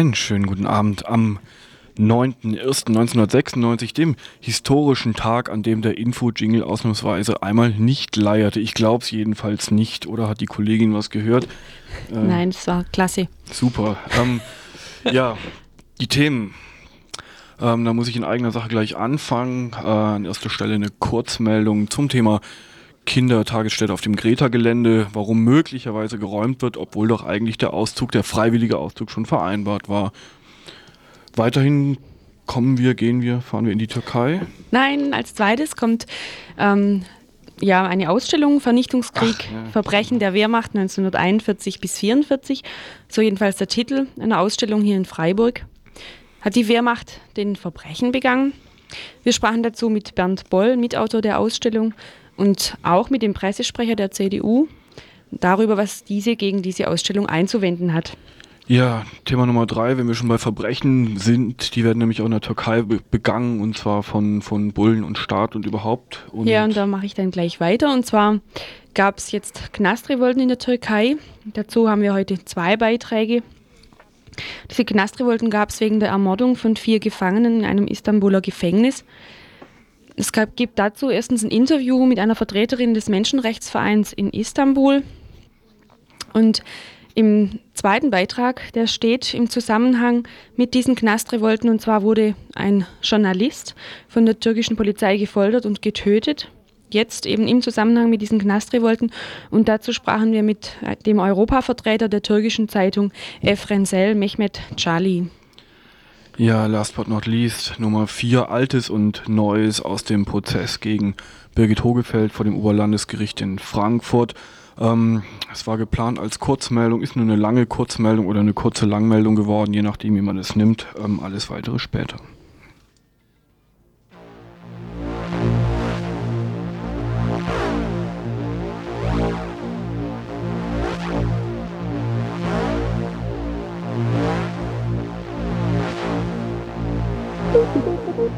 Einen schönen guten Abend am 9.01.1996, dem historischen Tag, an dem der Info-Jingle ausnahmsweise einmal nicht leierte. Ich glaube es jedenfalls nicht. Oder hat die Kollegin was gehört? Äh, Nein, es war klasse. Super. Ähm, ja, die Themen. Ähm, da muss ich in eigener Sache gleich anfangen. Äh, an erster Stelle eine Kurzmeldung zum Thema Kindertagesstätte auf dem Greta-Gelände, warum möglicherweise geräumt wird, obwohl doch eigentlich der Auszug, der freiwillige Auszug schon vereinbart war. Weiterhin kommen wir, gehen wir, fahren wir in die Türkei? Nein, als zweites kommt ähm, ja eine Ausstellung Vernichtungskrieg, Ach, ja. Verbrechen der Wehrmacht 1941 bis 1944. So jedenfalls der Titel einer Ausstellung hier in Freiburg. Hat die Wehrmacht den Verbrechen begangen? Wir sprachen dazu mit Bernd Boll, Mitautor der Ausstellung, und auch mit dem Pressesprecher der CDU darüber, was diese gegen diese Ausstellung einzuwenden hat. Ja, Thema Nummer drei, wenn wir schon bei Verbrechen sind, die werden nämlich auch in der Türkei be begangen und zwar von, von Bullen und Staat und überhaupt. Und ja, und da mache ich dann gleich weiter. Und zwar gab es jetzt Knastrevolten in der Türkei. Dazu haben wir heute zwei Beiträge. Diese Knastrevolten gab es wegen der Ermordung von vier Gefangenen in einem Istanbuler Gefängnis. Es gab, gibt dazu erstens ein Interview mit einer Vertreterin des Menschenrechtsvereins in Istanbul. Und im zweiten Beitrag, der steht im Zusammenhang mit diesen Knastrevolten, und zwar wurde ein Journalist von der türkischen Polizei gefoltert und getötet. Jetzt eben im Zusammenhang mit diesen Knastrevolten. Und dazu sprachen wir mit dem Europavertreter der türkischen Zeitung Efrensel, Mehmet Cali. Ja, last but not least, Nummer 4, Altes und Neues aus dem Prozess gegen Birgit Hogefeld vor dem Oberlandesgericht in Frankfurt. Ähm, es war geplant als Kurzmeldung, ist nur eine lange Kurzmeldung oder eine kurze Langmeldung geworden, je nachdem, wie man es nimmt. Ähm, alles weitere später.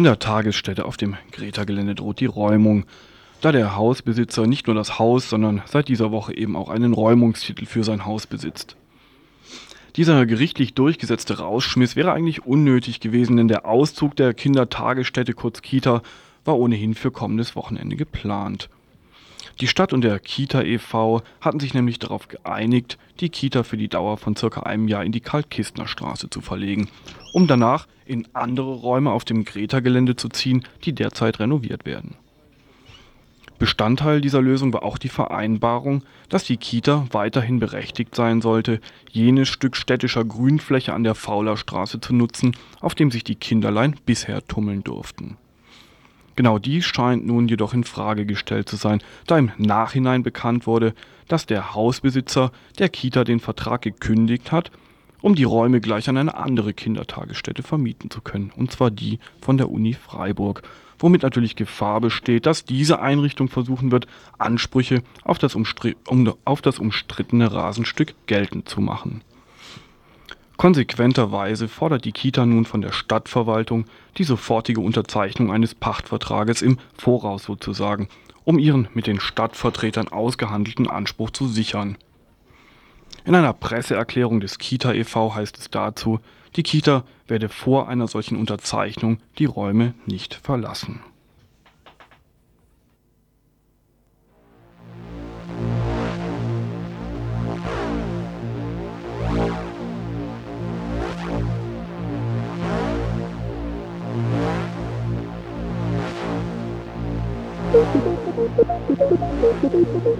Kindertagesstätte auf dem Greta-Gelände droht die Räumung, da der Hausbesitzer nicht nur das Haus, sondern seit dieser Woche eben auch einen Räumungstitel für sein Haus besitzt. Dieser gerichtlich durchgesetzte Rausschmiss wäre eigentlich unnötig gewesen, denn der Auszug der Kindertagesstätte kurz Kita war ohnehin für kommendes Wochenende geplant. Die Stadt und der Kita e.V. hatten sich nämlich darauf geeinigt, die Kita für die Dauer von circa einem Jahr in die Kaltkistner Straße zu verlegen, um danach in andere Räume auf dem Greta-Gelände zu ziehen, die derzeit renoviert werden. Bestandteil dieser Lösung war auch die Vereinbarung, dass die Kita weiterhin berechtigt sein sollte, jenes Stück städtischer Grünfläche an der Faulerstraße zu nutzen, auf dem sich die Kinderlein bisher tummeln durften. Genau dies scheint nun jedoch in Frage gestellt zu sein, da im Nachhinein bekannt wurde, dass der Hausbesitzer der Kita den Vertrag gekündigt hat um die Räume gleich an eine andere Kindertagesstätte vermieten zu können, und zwar die von der Uni Freiburg, womit natürlich Gefahr besteht, dass diese Einrichtung versuchen wird, Ansprüche auf das, um, auf das umstrittene Rasenstück geltend zu machen. Konsequenterweise fordert die Kita nun von der Stadtverwaltung die sofortige Unterzeichnung eines Pachtvertrages im Voraus sozusagen, um ihren mit den Stadtvertretern ausgehandelten Anspruch zu sichern. In einer Presseerklärung des Kita e.V. heißt es dazu, die Kita werde vor einer solchen Unterzeichnung die Räume nicht verlassen.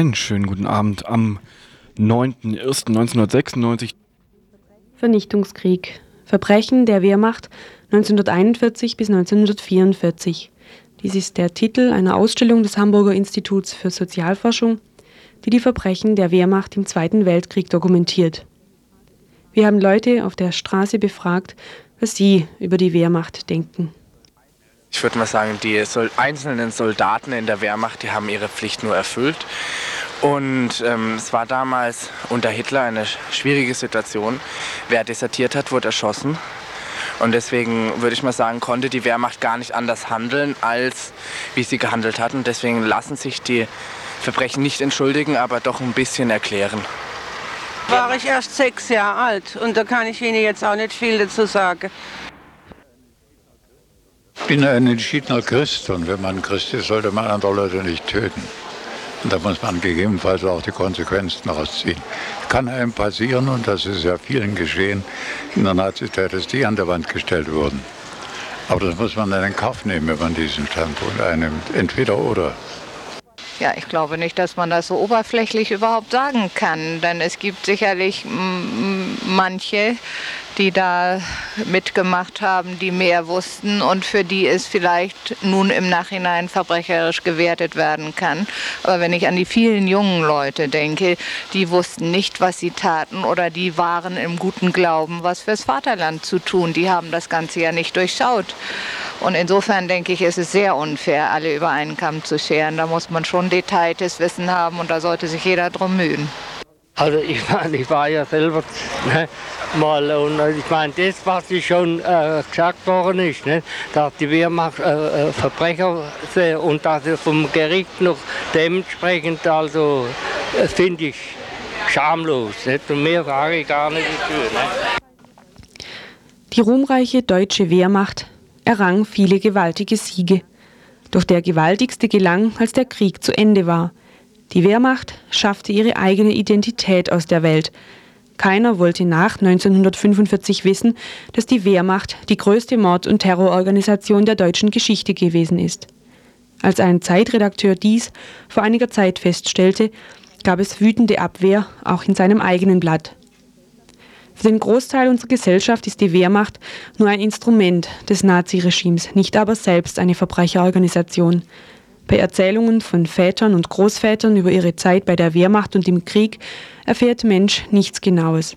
Einen schönen guten Abend am 9.01.1996. Vernichtungskrieg. Verbrechen der Wehrmacht 1941 bis 1944. Dies ist der Titel einer Ausstellung des Hamburger Instituts für Sozialforschung, die die Verbrechen der Wehrmacht im Zweiten Weltkrieg dokumentiert. Wir haben Leute auf der Straße befragt, was sie über die Wehrmacht denken. Ich würde mal sagen, die einzelnen Soldaten in der Wehrmacht, die haben ihre Pflicht nur erfüllt. Und ähm, es war damals unter Hitler eine schwierige Situation. Wer desertiert hat, wurde erschossen. Und deswegen würde ich mal sagen, konnte die Wehrmacht gar nicht anders handeln, als wie sie gehandelt hatten. Deswegen lassen sich die Verbrechen nicht entschuldigen, aber doch ein bisschen erklären. War ich erst sechs Jahre alt und da kann ich Ihnen jetzt auch nicht viel dazu sagen. Ich bin ein entschiedener Christ und wenn man Christ ist, sollte man andere Leute nicht töten. Und da muss man gegebenenfalls auch die Konsequenzen daraus ziehen. Kann einem passieren, und das ist ja vielen geschehen, in der Nazizeit, dass die an der Wand gestellt wurden. Aber das muss man dann in Kauf nehmen, wenn man diesen Standpunkt einnimmt. Entweder oder. Ja, ich glaube nicht, dass man das so oberflächlich überhaupt sagen kann, denn es gibt sicherlich manche, die da mitgemacht haben, die mehr wussten und für die es vielleicht nun im Nachhinein verbrecherisch gewertet werden kann. Aber wenn ich an die vielen jungen Leute denke, die wussten nicht, was sie taten oder die waren im guten Glauben, was fürs Vaterland zu tun. Die haben das Ganze ja nicht durchschaut. Und insofern denke ich, ist es sehr unfair, alle über einen Kamm zu scheren. Da muss man schon detailliertes Wissen haben und da sollte sich jeder drum mühen. Also ich meine, ich war ja selber ne, mal und äh, ich meine, das, was schon äh, gesagt worden ist, ne, dass die Wehrmacht äh, äh Verbrecher sind und dass sie vom Gericht noch dementsprechend, also äh, finde ich schamlos. Nicht? Und mehr sage ich gar nicht dazu. Ne? Die ruhmreiche deutsche Wehrmacht errang viele gewaltige Siege. Doch der gewaltigste gelang, als der Krieg zu Ende war. Die Wehrmacht schaffte ihre eigene Identität aus der Welt. Keiner wollte nach 1945 wissen, dass die Wehrmacht die größte Mord- und Terrororganisation der deutschen Geschichte gewesen ist. Als ein Zeitredakteur dies vor einiger Zeit feststellte, gab es wütende Abwehr auch in seinem eigenen Blatt. Für den Großteil unserer Gesellschaft ist die Wehrmacht nur ein Instrument des Naziregimes, nicht aber selbst eine Verbrecherorganisation. Bei Erzählungen von Vätern und Großvätern über ihre Zeit bei der Wehrmacht und im Krieg erfährt Mensch nichts Genaues.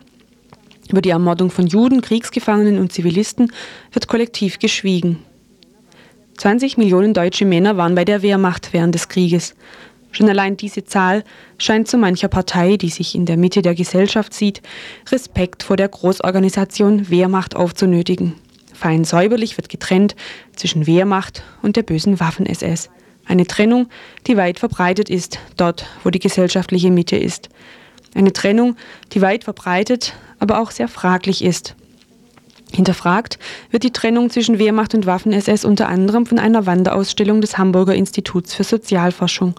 Über die Ermordung von Juden, Kriegsgefangenen und Zivilisten wird kollektiv geschwiegen. 20 Millionen deutsche Männer waren bei der Wehrmacht während des Krieges. Schon allein diese Zahl scheint zu mancher Partei, die sich in der Mitte der Gesellschaft sieht, Respekt vor der Großorganisation Wehrmacht aufzunötigen. Fein säuberlich wird getrennt zwischen Wehrmacht und der bösen Waffen-SS. Eine Trennung, die weit verbreitet ist, dort, wo die gesellschaftliche Mitte ist. Eine Trennung, die weit verbreitet, aber auch sehr fraglich ist. Hinterfragt wird die Trennung zwischen Wehrmacht und Waffen-SS unter anderem von einer Wanderausstellung des Hamburger Instituts für Sozialforschung.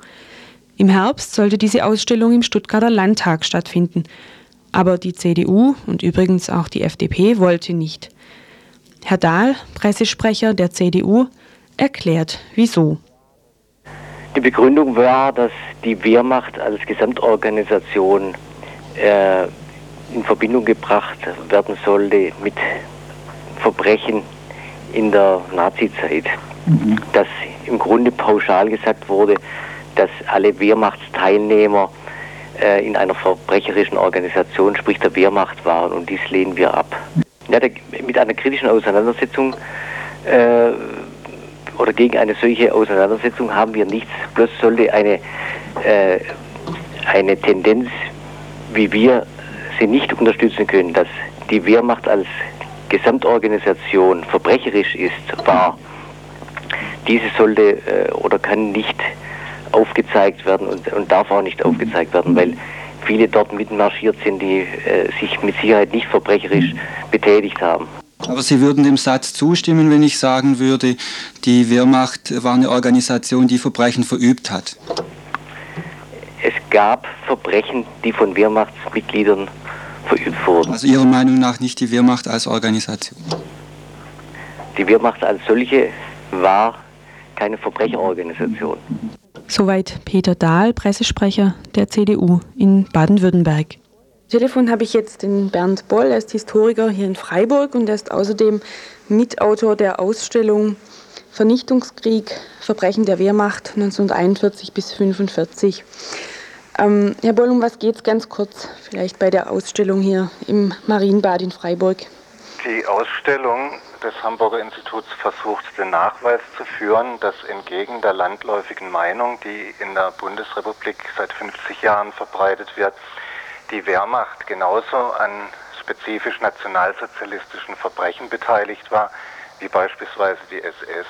Im Herbst sollte diese Ausstellung im Stuttgarter Landtag stattfinden. Aber die CDU und übrigens auch die FDP wollte nicht. Herr Dahl, Pressesprecher der CDU, erklärt, wieso. Die Begründung war, dass die Wehrmacht als Gesamtorganisation äh, in Verbindung gebracht werden sollte mit Verbrechen in der Nazizeit. Mhm. Dass im Grunde pauschal gesagt wurde, dass alle Wehrmachtsteilnehmer äh, in einer verbrecherischen Organisation, sprich der Wehrmacht waren und dies lehnen wir ab. Ja, der, mit einer kritischen Auseinandersetzung äh, oder gegen eine solche Auseinandersetzung haben wir nichts, bloß sollte eine, äh, eine Tendenz, wie wir sie nicht unterstützen können, dass die Wehrmacht als Gesamtorganisation verbrecherisch ist, war. Diese sollte äh, oder kann nicht aufgezeigt werden und, und darf auch nicht aufgezeigt werden, weil viele dort mitmarschiert sind, die äh, sich mit Sicherheit nicht verbrecherisch betätigt haben. Aber Sie würden dem Satz zustimmen, wenn ich sagen würde, die Wehrmacht war eine Organisation, die Verbrechen verübt hat. Es gab Verbrechen, die von Wehrmachtsmitgliedern verübt wurden. Also Ihrer Meinung nach nicht die Wehrmacht als Organisation? Die Wehrmacht als solche war keine Verbrecherorganisation. Soweit Peter Dahl, Pressesprecher der CDU in Baden-Württemberg. Telefon habe ich jetzt den Bernd Boll, er ist Historiker hier in Freiburg und er ist außerdem Mitautor der Ausstellung Vernichtungskrieg, Verbrechen der Wehrmacht 1941 bis 1945. Ähm, Herr Boll, um was geht es ganz kurz vielleicht bei der Ausstellung hier im Marienbad in Freiburg? Die Ausstellung des Hamburger Instituts versucht, den Nachweis zu führen, dass entgegen der landläufigen Meinung, die in der Bundesrepublik seit 50 Jahren verbreitet wird, die Wehrmacht genauso an spezifisch nationalsozialistischen Verbrechen beteiligt war, wie beispielsweise die SS.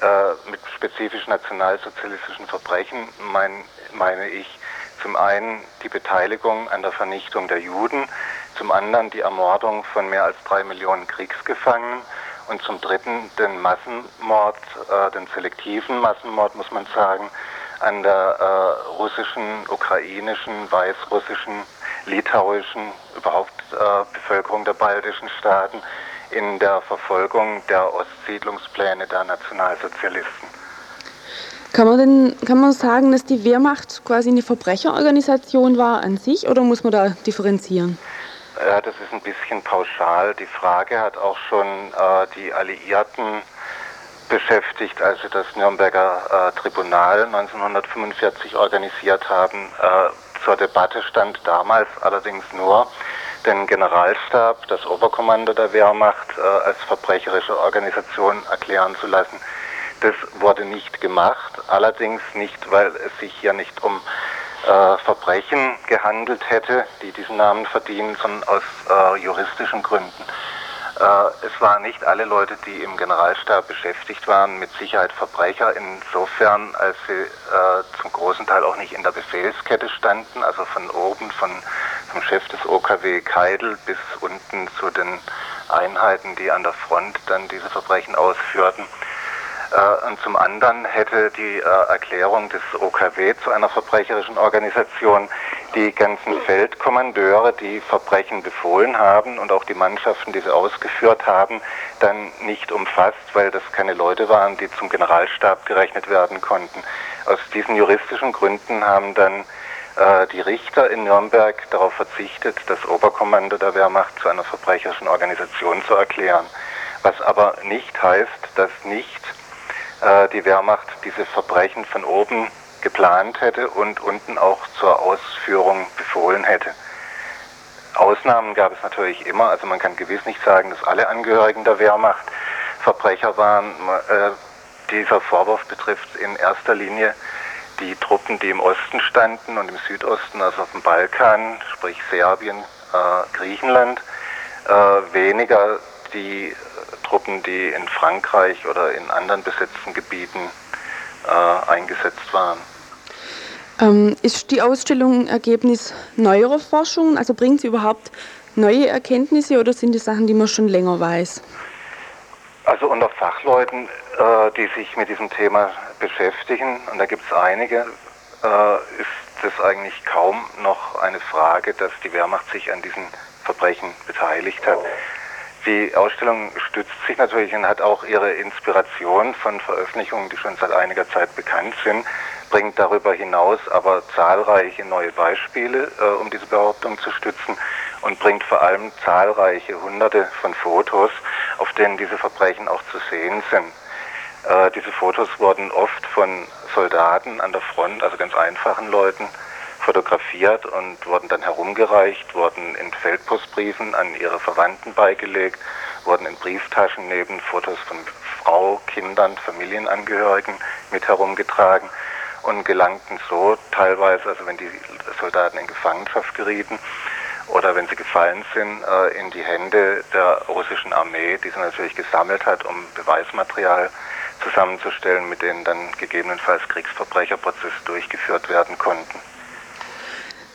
Äh, mit spezifisch nationalsozialistischen Verbrechen mein, meine ich zum einen die Beteiligung an der Vernichtung der Juden, zum anderen die Ermordung von mehr als drei Millionen Kriegsgefangenen und zum dritten den Massenmord, äh, den selektiven Massenmord, muss man sagen, an der äh, russischen, ukrainischen, weißrussischen, litauischen, überhaupt äh, Bevölkerung der baltischen Staaten in der Verfolgung der Ostsiedlungspläne der Nationalsozialisten. Kann man denn kann man sagen, dass die Wehrmacht quasi eine Verbrecherorganisation war an sich oder muss man da differenzieren? Ja, das ist ein bisschen pauschal. Die Frage hat auch schon äh, die Alliierten beschäftigt, als sie das Nürnberger äh, Tribunal 1945 organisiert haben. Äh, zur Debatte stand damals allerdings nur, den Generalstab, das Oberkommando der Wehrmacht, äh, als verbrecherische Organisation erklären zu lassen. Das wurde nicht gemacht, allerdings nicht, weil es sich hier nicht um äh, Verbrechen gehandelt hätte, die diesen Namen verdienen, sondern aus äh, juristischen Gründen. Äh, es waren nicht alle Leute, die im Generalstab beschäftigt waren, mit Sicherheit Verbrecher, insofern, als sie äh, zum großen Teil auch nicht in der Befehlskette standen, also von oben, von, vom Chef des OKW Keidel bis unten zu den Einheiten, die an der Front dann diese Verbrechen ausführten. Äh, und zum anderen hätte die Erklärung des OKW zu einer verbrecherischen Organisation die ganzen Feldkommandeure, die Verbrechen befohlen haben und auch die Mannschaften, die sie ausgeführt haben, dann nicht umfasst, weil das keine Leute waren, die zum Generalstab gerechnet werden konnten. Aus diesen juristischen Gründen haben dann äh, die Richter in Nürnberg darauf verzichtet, das Oberkommando der Wehrmacht zu einer verbrecherischen Organisation zu erklären. Was aber nicht heißt, dass nicht äh, die Wehrmacht diese Verbrechen von oben geplant hätte und unten auch zur Ausführung befohlen hätte. Ausnahmen gab es natürlich immer, also man kann gewiss nicht sagen, dass alle Angehörigen der Wehrmacht Verbrecher waren. Äh, dieser Vorwurf betrifft in erster Linie die Truppen, die im Osten standen und im Südosten, also auf dem Balkan, sprich Serbien, äh, Griechenland, äh, weniger die Truppen, die in Frankreich oder in anderen besetzten Gebieten äh, eingesetzt waren. Ähm, ist die Ausstellung Ergebnis neuerer Forschung? Also bringt sie überhaupt neue Erkenntnisse oder sind es Sachen, die man schon länger weiß? Also unter Fachleuten, äh, die sich mit diesem Thema beschäftigen, und da gibt es einige, äh, ist es eigentlich kaum noch eine Frage, dass die Wehrmacht sich an diesen Verbrechen beteiligt hat. Die Ausstellung stützt sich natürlich und hat auch ihre Inspiration von Veröffentlichungen, die schon seit einiger Zeit bekannt sind, bringt darüber hinaus aber zahlreiche neue Beispiele, äh, um diese Behauptung zu stützen und bringt vor allem zahlreiche hunderte von Fotos, auf denen diese Verbrechen auch zu sehen sind. Äh, diese Fotos wurden oft von Soldaten an der Front, also ganz einfachen Leuten, fotografiert und wurden dann herumgereicht, wurden in Feldpostbriefen an ihre Verwandten beigelegt, wurden in Brieftaschen neben Fotos von Frau, Kindern, Familienangehörigen mit herumgetragen und gelangten so teilweise, also wenn die Soldaten in Gefangenschaft gerieten oder wenn sie gefallen sind, äh, in die Hände der russischen Armee, die sie natürlich gesammelt hat, um Beweismaterial zusammenzustellen, mit denen dann gegebenenfalls Kriegsverbrecherprozesse durchgeführt werden konnten.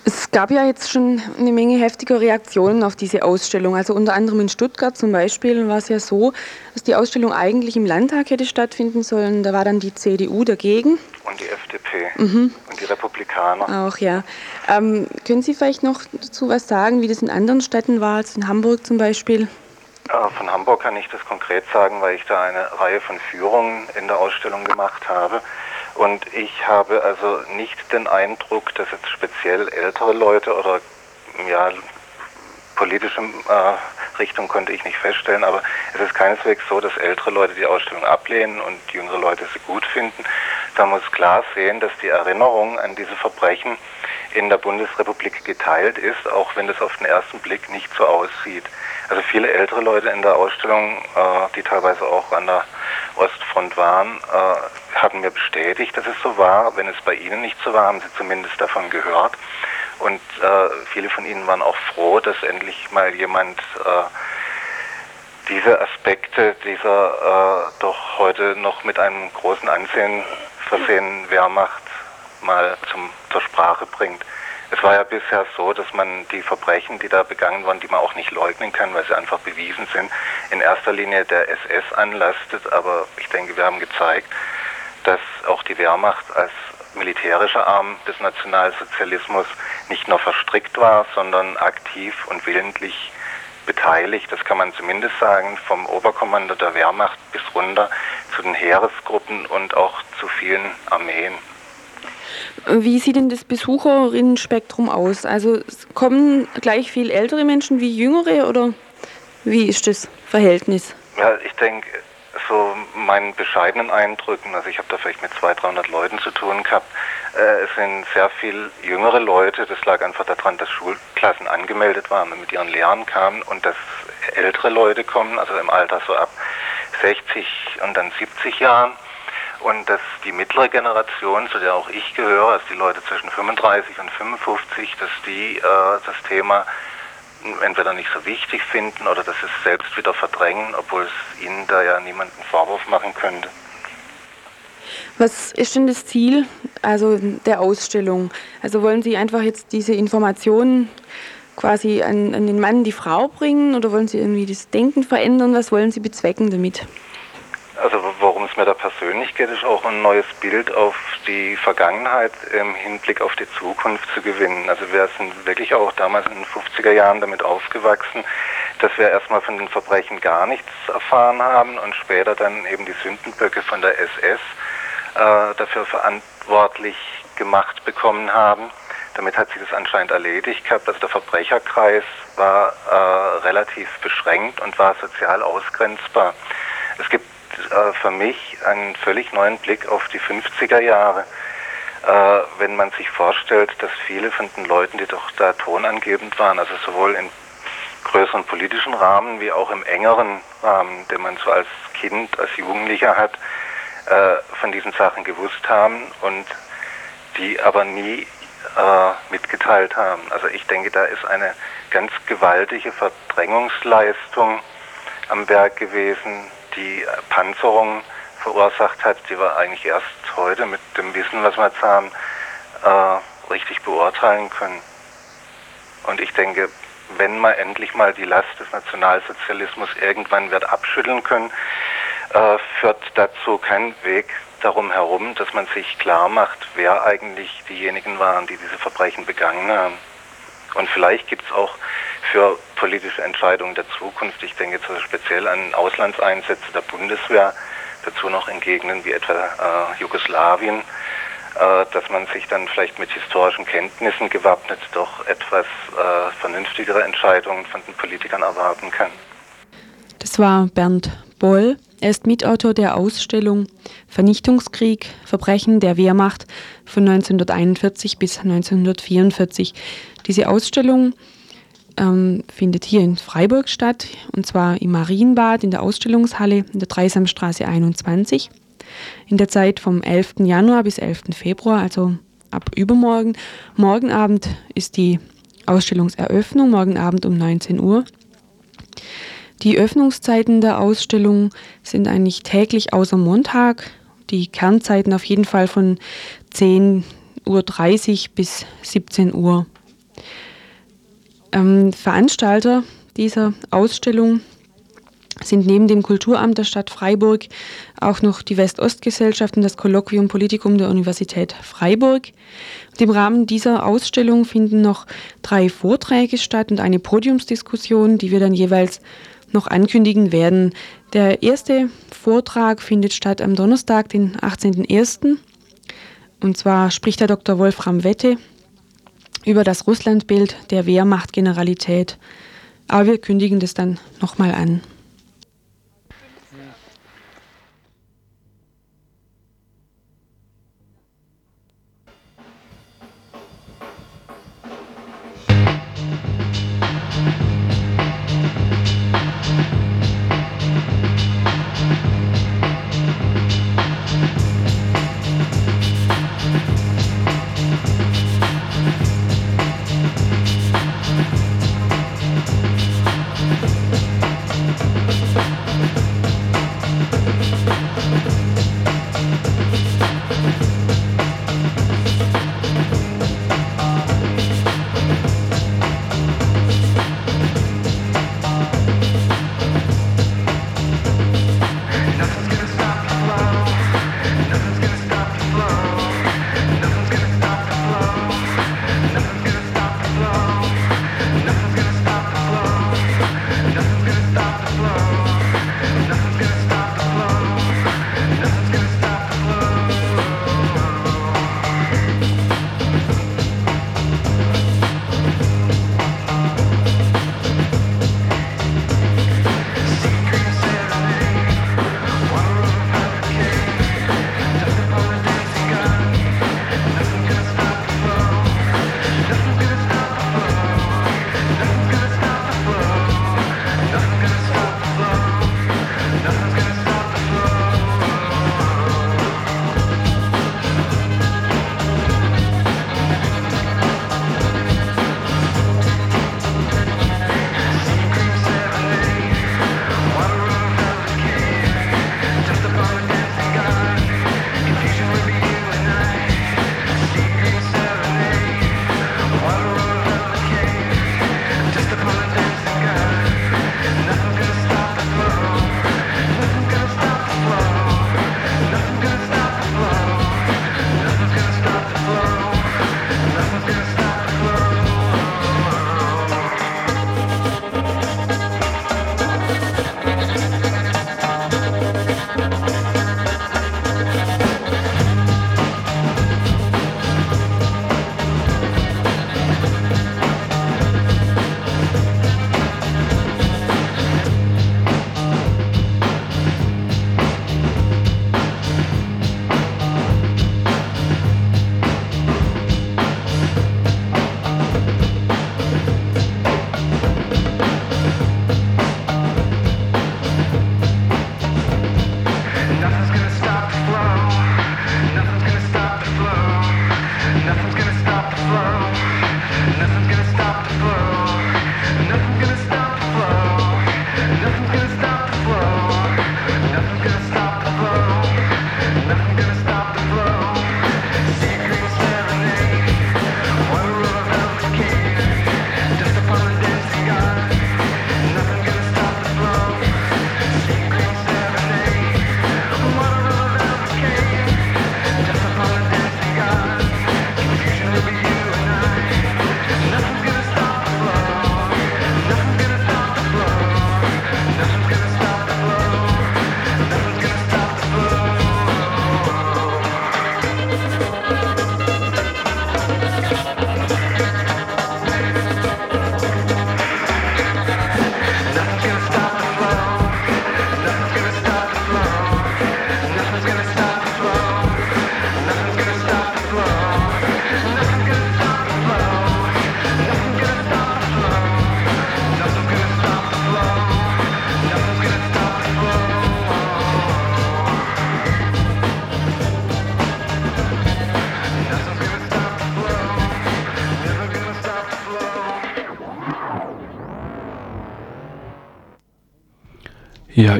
Es gab ja jetzt schon eine Menge heftiger Reaktionen auf diese Ausstellung. Also unter anderem in Stuttgart zum Beispiel war es ja so, dass die Ausstellung eigentlich im Landtag hätte stattfinden sollen. Da war dann die CDU dagegen. Und die FDP mhm. und die Republikaner. Auch, ja. Ähm, können Sie vielleicht noch dazu was sagen, wie das in anderen Städten war, als in Hamburg zum Beispiel? Äh, von Hamburg kann ich das konkret sagen, weil ich da eine Reihe von Führungen in der Ausstellung gemacht habe. Und ich habe also nicht den Eindruck, dass jetzt speziell ältere Leute oder ja, politische äh, Richtung konnte ich nicht feststellen, aber es ist keineswegs so, dass ältere Leute die Ausstellung ablehnen und jüngere Leute sie gut finden. Da muss klar sehen, dass die Erinnerung an diese Verbrechen in der Bundesrepublik geteilt ist, auch wenn es auf den ersten Blick nicht so aussieht. Also viele ältere Leute in der Ausstellung, äh, die teilweise auch an der Ostfront waren, äh, haben mir bestätigt, dass es so war. Wenn es bei ihnen nicht so war, haben sie zumindest davon gehört. Und äh, viele von ihnen waren auch froh, dass endlich mal jemand äh, diese Aspekte dieser äh, doch heute noch mit einem großen Ansehen versehenen Wehrmacht mal zum, zur Sprache bringt. Es war ja bisher so, dass man die Verbrechen, die da begangen wurden, die man auch nicht leugnen kann, weil sie einfach bewiesen sind, in erster Linie der SS anlastet. Aber ich denke, wir haben gezeigt, dass auch die Wehrmacht als militärischer Arm des Nationalsozialismus nicht nur verstrickt war, sondern aktiv und willentlich beteiligt. Das kann man zumindest sagen, vom Oberkommando der Wehrmacht bis runter zu den Heeresgruppen und auch zu vielen Armeen. Wie sieht denn das Besucherinnenspektrum aus? Also kommen gleich viel ältere Menschen wie jüngere oder wie ist das Verhältnis? Ja, ich denke, so meinen bescheidenen Eindrücken, also ich habe da vielleicht mit 200, 300 Leuten zu tun gehabt, äh, es sind sehr viel jüngere Leute, das lag einfach daran, dass Schulklassen angemeldet waren und mit ihren Lehrern kamen und dass ältere Leute kommen, also im Alter so ab 60 und dann 70 Jahren und dass die mittlere Generation, zu der auch ich gehöre, also die Leute zwischen 35 und 55, dass die äh, das Thema entweder nicht so wichtig finden oder dass sie es selbst wieder verdrängen, obwohl es ihnen da ja niemand einen Vorwurf machen könnte. Was ist denn das Ziel also der Ausstellung? Also wollen Sie einfach jetzt diese Informationen quasi an, an den Mann, die Frau bringen oder wollen Sie irgendwie das Denken verändern? Was wollen Sie bezwecken damit? Also worum es mir da persönlich geht, ist auch ein neues Bild auf die Vergangenheit im Hinblick auf die Zukunft zu gewinnen. Also wir sind wirklich auch damals in den 50er Jahren damit aufgewachsen, dass wir erstmal von den Verbrechen gar nichts erfahren haben und später dann eben die Sündenböcke von der SS äh, dafür verantwortlich gemacht bekommen haben, damit hat sich das anscheinend erledigt gehabt. Also der Verbrecherkreis war äh, relativ beschränkt und war sozial ausgrenzbar. Es gibt äh, für mich einen völlig neuen Blick auf die 50er Jahre. Äh, wenn man sich vorstellt, dass viele von den Leuten, die doch da tonangebend waren, also sowohl in größeren politischen Rahmen wie auch im engeren Rahmen, den man so als Kind, als Jugendlicher hat, äh, von diesen Sachen gewusst haben und die aber nie äh, mitgeteilt haben. Also ich denke, da ist eine ganz gewaltige Verdrängungsleistung am Werk gewesen, die Panzerung verursacht hat, die wir eigentlich erst heute mit dem Wissen, was wir jetzt haben, äh, richtig beurteilen können. Und ich denke, wenn man endlich mal die Last des Nationalsozialismus irgendwann wird abschütteln können, äh, führt dazu kein Weg darum herum, dass man sich klar macht, wer eigentlich diejenigen waren, die diese Verbrechen begangen haben. Und vielleicht gibt es auch für politische Entscheidungen der Zukunft, ich denke jetzt speziell an Auslandseinsätze der Bundeswehr, dazu noch in Gegenden wie etwa äh, Jugoslawien, äh, dass man sich dann vielleicht mit historischen Kenntnissen gewappnet doch etwas äh, vernünftigere Entscheidungen von den Politikern erwarten kann. Das war Bernd Boll. Er ist Mitautor der Ausstellung Vernichtungskrieg, Verbrechen der Wehrmacht von 1941 bis 1944. Diese Ausstellung ähm, findet hier in Freiburg statt, und zwar im Marienbad in der Ausstellungshalle in der Dreisamstraße 21. In der Zeit vom 11. Januar bis 11. Februar, also ab übermorgen. Morgen Abend ist die Ausstellungseröffnung, morgen Abend um 19 Uhr. Die Öffnungszeiten der Ausstellung sind eigentlich täglich außer Montag. Die Kernzeiten auf jeden Fall von 10.30 Uhr bis 17 Uhr. Ähm, Veranstalter dieser Ausstellung sind neben dem Kulturamt der Stadt Freiburg auch noch die West-Ost-Gesellschaft und das Kolloquium Politikum der Universität Freiburg. Und Im Rahmen dieser Ausstellung finden noch drei Vorträge statt und eine Podiumsdiskussion, die wir dann jeweils noch ankündigen werden. Der erste Vortrag findet statt am Donnerstag, den 18.01. Und zwar spricht der Dr. Wolfram Wette über das Russlandbild der Wehrmachtgeneralität. Aber wir kündigen das dann nochmal an.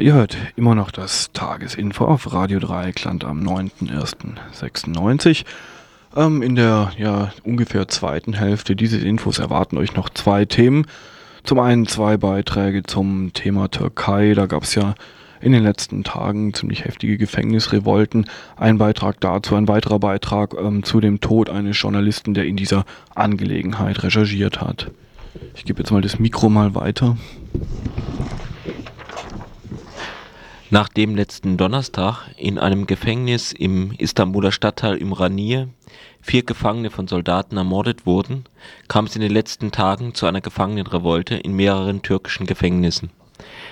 Ihr hört immer noch das Tagesinfo auf Radio Dreieckland am 9.01.96. Ähm, in der ja, ungefähr zweiten Hälfte dieses Infos erwarten euch noch zwei Themen. Zum einen zwei Beiträge zum Thema Türkei. Da gab es ja in den letzten Tagen ziemlich heftige Gefängnisrevolten. Ein Beitrag dazu, ein weiterer Beitrag ähm, zu dem Tod eines Journalisten, der in dieser Angelegenheit recherchiert hat. Ich gebe jetzt mal das Mikro mal weiter. Nachdem letzten Donnerstag in einem Gefängnis im Istanbuler Stadtteil Ümraniye vier Gefangene von Soldaten ermordet wurden, kam es in den letzten Tagen zu einer Gefangenenrevolte in mehreren türkischen Gefängnissen,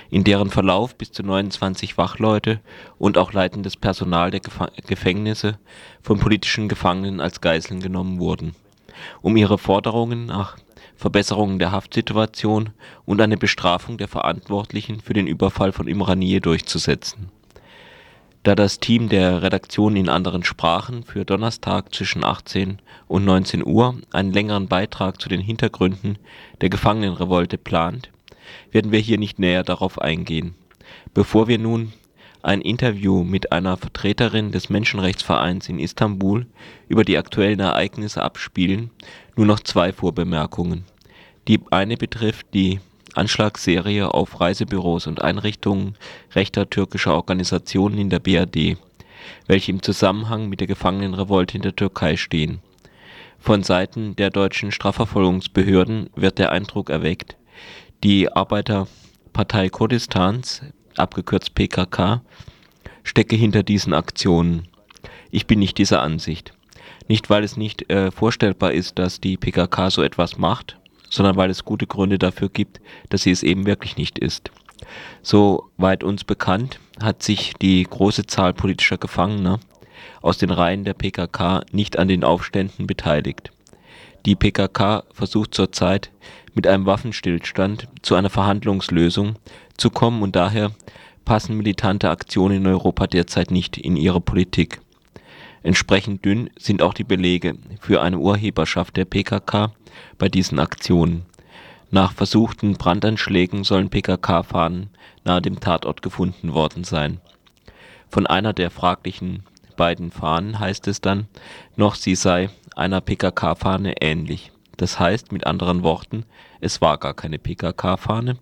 in deren Verlauf bis zu 29 Wachleute und auch leitendes Personal der Gefängnisse von politischen Gefangenen als Geiseln genommen wurden, um ihre Forderungen nach Verbesserungen der Haftsituation und eine Bestrafung der Verantwortlichen für den Überfall von Imraniye durchzusetzen. Da das Team der Redaktion in anderen Sprachen für Donnerstag zwischen 18 und 19 Uhr einen längeren Beitrag zu den Hintergründen der Gefangenenrevolte plant, werden wir hier nicht näher darauf eingehen. Bevor wir nun ein Interview mit einer Vertreterin des Menschenrechtsvereins in Istanbul über die aktuellen Ereignisse abspielen, nur noch zwei Vorbemerkungen. Die eine betrifft die Anschlagsserie auf Reisebüros und Einrichtungen rechter türkischer Organisationen in der BRD, welche im Zusammenhang mit der Gefangenenrevolte in der Türkei stehen. Von Seiten der deutschen Strafverfolgungsbehörden wird der Eindruck erweckt, die Arbeiterpartei Kurdistans, abgekürzt PKK, stecke hinter diesen Aktionen. Ich bin nicht dieser Ansicht. Nicht, weil es nicht äh, vorstellbar ist, dass die PKK so etwas macht, sondern weil es gute Gründe dafür gibt, dass sie es eben wirklich nicht ist. Soweit uns bekannt, hat sich die große Zahl politischer Gefangener aus den Reihen der PKK nicht an den Aufständen beteiligt. Die PKK versucht zurzeit mit einem Waffenstillstand zu einer Verhandlungslösung zu kommen und daher passen militante Aktionen in Europa derzeit nicht in ihre Politik. Entsprechend dünn sind auch die Belege für eine Urheberschaft der PKK bei diesen Aktionen. Nach versuchten Brandanschlägen sollen PKK-Fahnen nahe dem Tatort gefunden worden sein. Von einer der fraglichen beiden Fahnen heißt es dann noch, sie sei einer PKK-Fahne ähnlich. Das heißt mit anderen Worten, es war gar keine PKK-Fahne,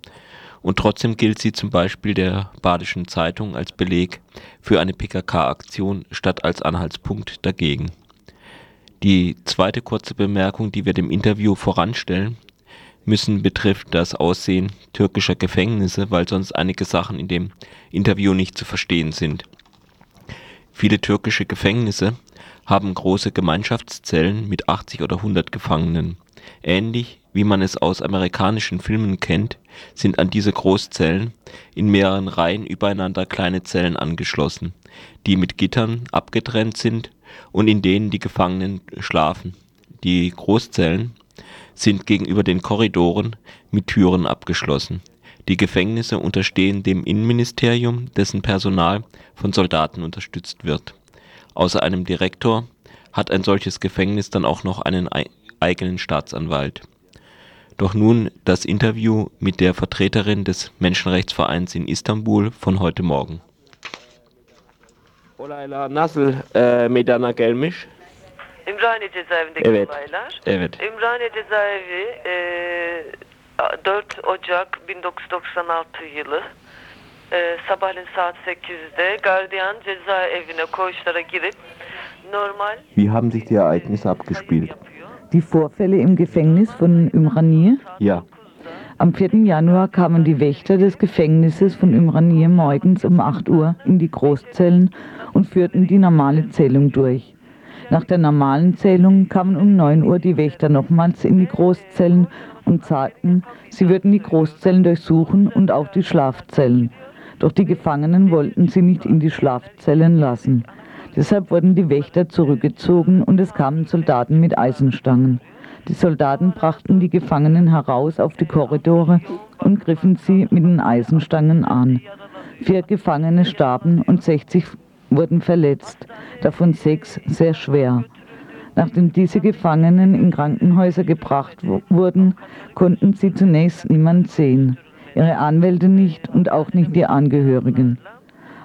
und trotzdem gilt sie zum Beispiel der Badischen Zeitung als Beleg für eine PKK-Aktion statt als Anhaltspunkt dagegen. Die zweite kurze Bemerkung, die wir dem Interview voranstellen müssen, betrifft das Aussehen türkischer Gefängnisse, weil sonst einige Sachen in dem Interview nicht zu verstehen sind. Viele türkische Gefängnisse haben große Gemeinschaftszellen mit 80 oder 100 Gefangenen. Ähnlich wie man es aus amerikanischen Filmen kennt, sind an diese Großzellen in mehreren Reihen übereinander kleine Zellen angeschlossen, die mit Gittern abgetrennt sind und in denen die Gefangenen schlafen. Die Großzellen sind gegenüber den Korridoren mit Türen abgeschlossen. Die Gefängnisse unterstehen dem Innenministerium, dessen Personal von Soldaten unterstützt wird. Außer einem Direktor hat ein solches Gefängnis dann auch noch einen eigenen Staatsanwalt doch nun das Interview mit der Vertreterin des Menschenrechtsvereins in Istanbul von heute Morgen. Olaylar nasıl e, meydana gelmiş? Ümraniye cezaevindeki Evet. olaylar. Evet. Ümraniye cezaevi e, 4 Ocak 1996 yılı e, sabahleyin saat 8'de gardiyan cezaevine koğuşlara girip normal Wie haben sich die Ereignisse abgespielt? Die Vorfälle im Gefängnis von Ümraniye? Ja. Am 4. Januar kamen die Wächter des Gefängnisses von Ümraniye morgens um 8 Uhr in die Großzellen und führten die normale Zählung durch. Nach der normalen Zählung kamen um 9 Uhr die Wächter nochmals in die Großzellen und sagten, sie würden die Großzellen durchsuchen und auch die Schlafzellen. Doch die Gefangenen wollten sie nicht in die Schlafzellen lassen. Deshalb wurden die Wächter zurückgezogen und es kamen Soldaten mit Eisenstangen. Die Soldaten brachten die Gefangenen heraus auf die Korridore und griffen sie mit den Eisenstangen an. Vier Gefangene starben und 60 wurden verletzt, davon sechs sehr schwer. Nachdem diese Gefangenen in Krankenhäuser gebracht wurden, konnten sie zunächst niemand sehen. ihre Anwälte nicht und auch nicht die Angehörigen.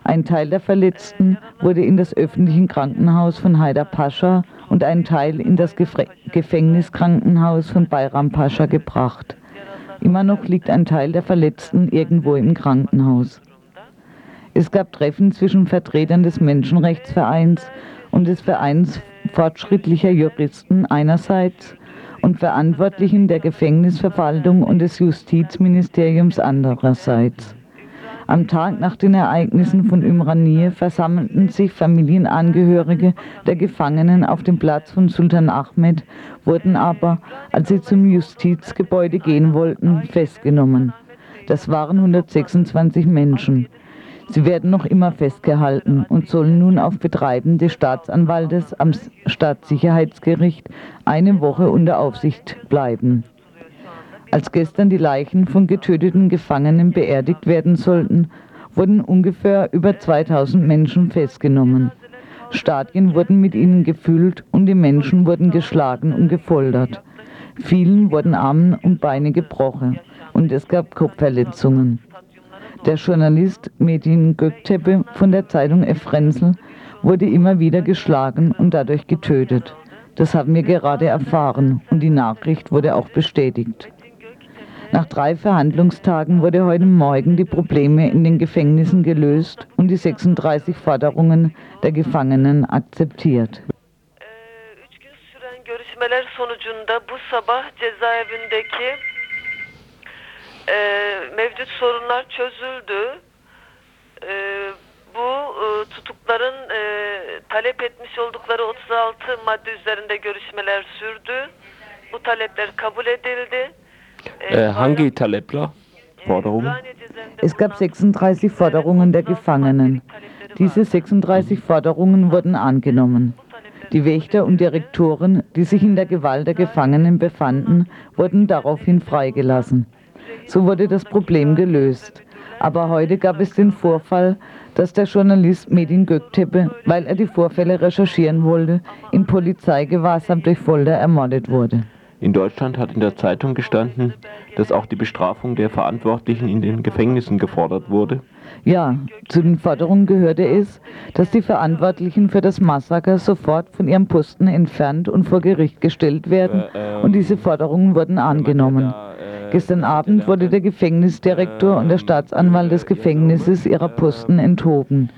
Ein Teil der Verletzten wurde in das öffentliche Krankenhaus von Haidar Pascha und ein Teil in das Gefängniskrankenhaus von Bayram Pascha gebracht. Immer noch liegt ein Teil der Verletzten irgendwo im Krankenhaus. Es gab Treffen zwischen Vertretern des Menschenrechtsvereins und des Vereins fortschrittlicher Juristen einerseits und Verantwortlichen der Gefängnisverwaltung und des Justizministeriums andererseits. Am Tag nach den Ereignissen von Ümraniye versammelten sich Familienangehörige der Gefangenen auf dem Platz von Sultan Ahmed, wurden aber, als sie zum Justizgebäude gehen wollten, festgenommen. Das waren 126 Menschen. Sie werden noch immer festgehalten und sollen nun auf Betreiben des Staatsanwaltes am Staatssicherheitsgericht eine Woche unter Aufsicht bleiben. Als gestern die Leichen von getöteten Gefangenen beerdigt werden sollten, wurden ungefähr über 2000 Menschen festgenommen. Stadien wurden mit ihnen gefüllt und die Menschen wurden geschlagen und gefoltert. Vielen wurden Arme und Beine gebrochen und es gab Kopfverletzungen. Der Journalist Medin Göktepe von der Zeitung Efrenzel wurde immer wieder geschlagen und dadurch getötet. Das haben wir gerade erfahren und die Nachricht wurde auch bestätigt. Nach drei Verhandlungstagen wurde heute Morgen die Probleme in den Gefängnissen gelöst und die 36 Forderungen der Gefangenen akzeptiert. görüşmeler sonucunda bu sabah cezaevindeki e, mevcut sorunlar çözüldü. E, bu e, tutukların e, talep etmiş oldukları 36 madde üzerinde görüşmeler sürdü. Bu talepler kabul edildi. Äh, hangi talepler? Forderungen? Es gab 36 Forderungen der Gefangenen. Diese 36 Forderungen wurden angenommen. Die Wächter und Direktoren, die sich in der Gewalt der Gefangenen befanden, wurden daraufhin freigelassen. So wurde das Problem gelöst. Aber heute gab es den Vorfall, dass der Journalist Medin Göktepe, weil er die Vorfälle recherchieren wollte, in Polizeigewahrsam durch Folter ermordet wurde. In Deutschland hat in der Zeitung gestanden, dass auch die Bestrafung der Verantwortlichen in den Gefängnissen gefordert wurde. Ja, zu den Forderungen gehörte es, dass die Verantwortlichen für das Massaker sofort von ihrem Posten entfernt und vor Gericht gestellt werden. Und diese Forderungen wurden angenommen. Gestern Abend wurde der Gefängnisdirektor und der Staatsanwalt des Gefängnisses ihrer Posten enthoben.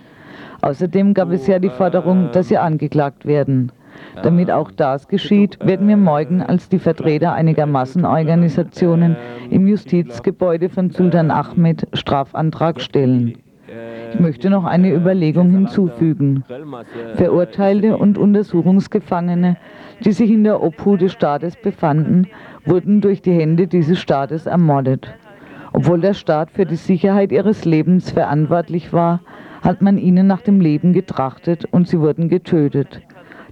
Außerdem gab es ja die Forderung, dass sie angeklagt werden. Damit auch das geschieht, werden wir morgen als die Vertreter einiger Massenorganisationen im Justizgebäude von Sultan Ahmed Strafantrag stellen. Ich möchte noch eine Überlegung hinzufügen. Verurteilte und Untersuchungsgefangene, die sich in der Obhut des Staates befanden, wurden durch die Hände dieses Staates ermordet. Obwohl der Staat für die Sicherheit ihres Lebens verantwortlich war, hat man ihnen nach dem Leben getrachtet und sie wurden getötet.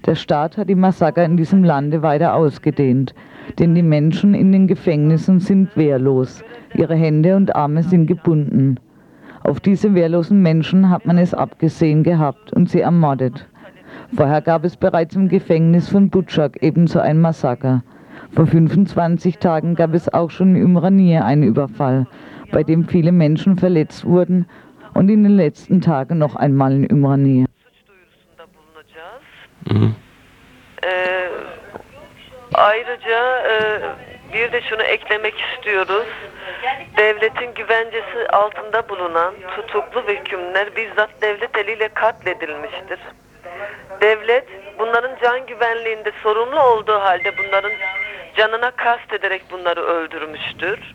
Der Staat hat die Massaker in diesem Lande weiter ausgedehnt, denn die Menschen in den Gefängnissen sind wehrlos, ihre Hände und Arme sind gebunden. Auf diese wehrlosen Menschen hat man es abgesehen gehabt und sie ermordet. Vorher gab es bereits im Gefängnis von Butschak ebenso ein Massaker. Vor 25 Tagen gab es auch schon in Umranier einen Überfall, bei dem viele Menschen verletzt wurden und in den letzten Tagen noch einmal in Ee, ayrıca e, bir de şunu eklemek istiyoruz. Devletin güvencesi altında bulunan tutuklu hükümler bizzat devlet eliyle katledilmiştir. Devlet bunların can güvenliğinde sorumlu olduğu halde bunların canına kast ederek bunları öldürmüştür.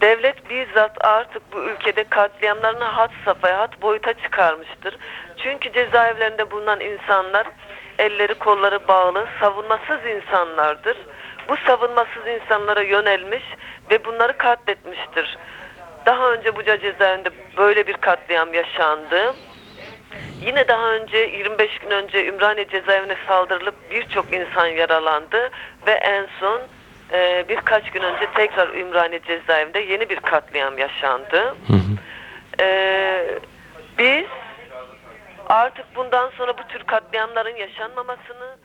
Devlet bizzat artık bu ülkede katliamlarını hat safhaya, hat boyuta çıkarmıştır. Çünkü cezaevlerinde bulunan insanlar elleri kolları bağlı, savunmasız insanlardır. Bu savunmasız insanlara yönelmiş ve bunları katletmiştir. Daha önce Buca cezaevinde böyle bir katliam yaşandı. Yine daha önce 25 gün önce Ümraniye cezaevine saldırılıp birçok insan yaralandı ve en son e, birkaç gün önce tekrar Ümraniye cezaevinde yeni bir katliam yaşandı. E, biz artık bundan sonra bu tür katliamların yaşanmamasını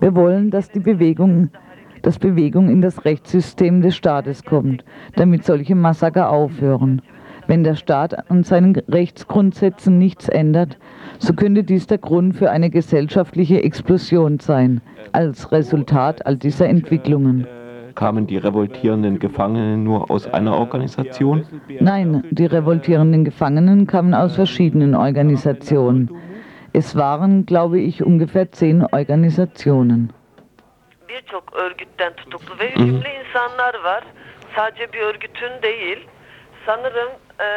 Wir wollen, dass die Bewegung dass Bewegung in das Rechtssystem des Staates kommt, damit solche Massaker aufhören. Wenn der Staat an seinen Rechtsgrundsätzen nichts ändert, so könnte dies der Grund für eine gesellschaftliche Explosion sein, als Resultat all dieser Entwicklungen. Kamen die revoltierenden Gefangenen nur aus einer Organisation? Nein, die revoltierenden Gefangenen kamen aus verschiedenen Organisationen. Es waren, glaube ich, ungefähr zehn Organisationen. Birçok örgütten tutuklu ve hükümlü insanlar var. Sadece bir örgütün değil. Sanırım e,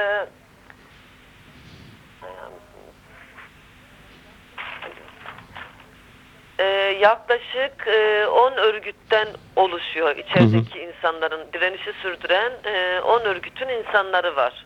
e, yaklaşık e, 10 örgütten oluşuyor içerideki insanların direnişi sürdüren e, 10 örgütün insanları var.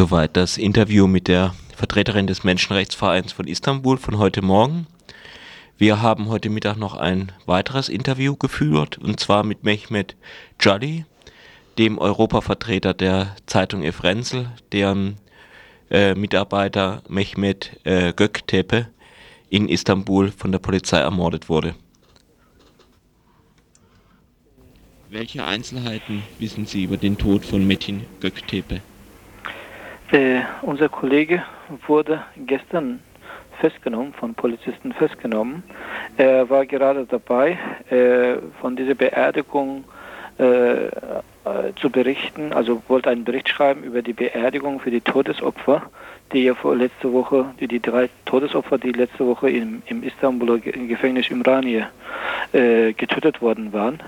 Soweit das Interview mit der Vertreterin des Menschenrechtsvereins von Istanbul von heute Morgen. Wir haben heute Mittag noch ein weiteres Interview geführt, und zwar mit Mehmet Jali, dem Europavertreter der Zeitung Efrenzel, deren äh, Mitarbeiter Mehmet äh, Göktepe in Istanbul von der Polizei ermordet wurde. Welche Einzelheiten wissen Sie über den Tod von Metin Göktepe? Äh, unser Kollege wurde gestern festgenommen, von Polizisten festgenommen. Er war gerade dabei, äh, von dieser Beerdigung äh, äh, zu berichten, also wollte einen Bericht schreiben über die Beerdigung für die Todesopfer, die ja vor letzte Woche, die, die drei Todesopfer, die letzte Woche im, im Istanbuler Gefängnis Imraniye äh, getötet worden waren.